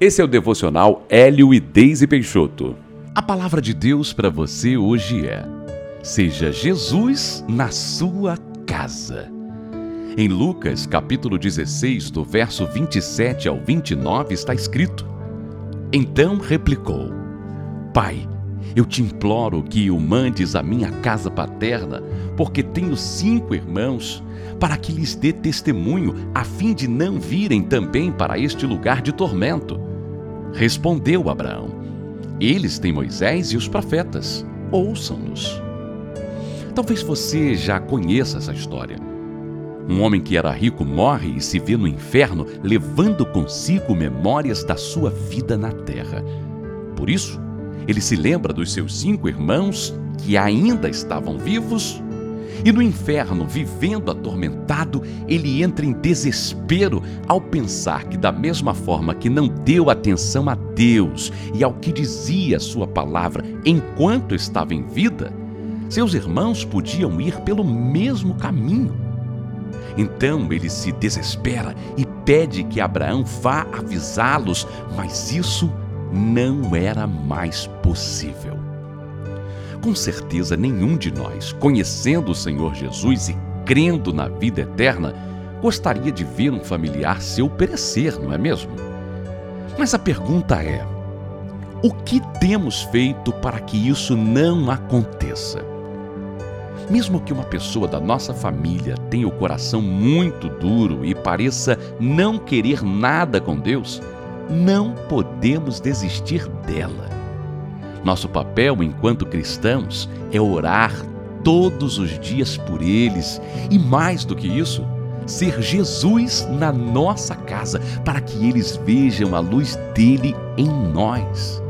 Esse é o devocional Hélio e Deise Peixoto. A palavra de Deus para você hoje é: Seja Jesus na sua casa. Em Lucas, capítulo 16, do verso 27 ao 29, está escrito: Então replicou: Pai, eu te imploro que o mandes à minha casa paterna, porque tenho cinco irmãos, para que lhes dê testemunho, a fim de não virem também para este lugar de tormento. Respondeu Abraão: Eles têm Moisés e os profetas, ouçam-nos. Talvez você já conheça essa história. Um homem que era rico morre e se vê no inferno, levando consigo memórias da sua vida na terra. Por isso, ele se lembra dos seus cinco irmãos que ainda estavam vivos e no inferno, vivendo atormentado, ele entra em desespero ao pensar que, da mesma forma que não deu atenção a Deus e ao que dizia sua palavra enquanto estava em vida, seus irmãos podiam ir pelo mesmo caminho. Então ele se desespera e pede que Abraão vá avisá-los, mas isso não era mais possível. Com certeza, nenhum de nós, conhecendo o Senhor Jesus e crendo na vida eterna, gostaria de ver um familiar seu perecer, não é mesmo? Mas a pergunta é: o que temos feito para que isso não aconteça? Mesmo que uma pessoa da nossa família tenha o coração muito duro e pareça não querer nada com Deus, não podemos desistir dela. Nosso papel enquanto cristãos é orar todos os dias por eles e, mais do que isso, ser Jesus na nossa casa para que eles vejam a luz dele em nós.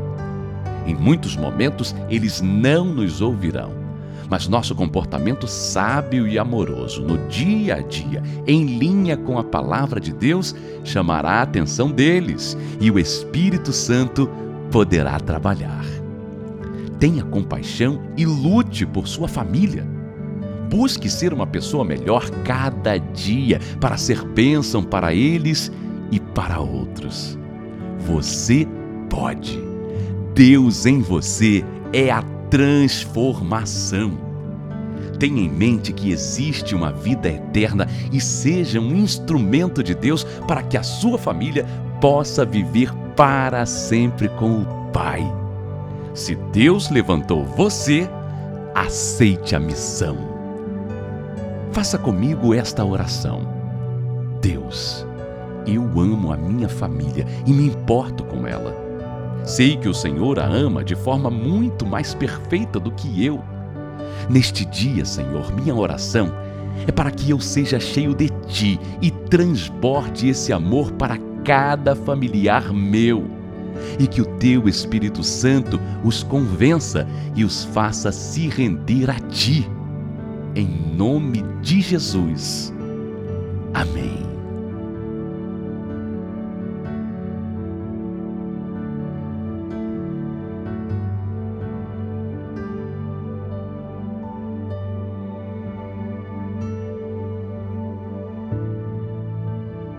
Em muitos momentos eles não nos ouvirão, mas nosso comportamento sábio e amoroso no dia a dia, em linha com a palavra de Deus, chamará a atenção deles e o Espírito Santo poderá trabalhar tenha compaixão e lute por sua família. Busque ser uma pessoa melhor cada dia para ser bênção para eles e para outros. Você pode. Deus em você é a transformação. Tenha em mente que existe uma vida eterna e seja um instrumento de Deus para que a sua família possa viver para sempre com o Pai. Se Deus levantou você, aceite a missão. Faça comigo esta oração. Deus, eu amo a minha família e me importo com ela. Sei que o Senhor a ama de forma muito mais perfeita do que eu. Neste dia, Senhor, minha oração é para que eu seja cheio de ti e transborde esse amor para cada familiar meu e que o teu Espírito Santo os convença e os faça se render a ti. Em nome de Jesus. Amém.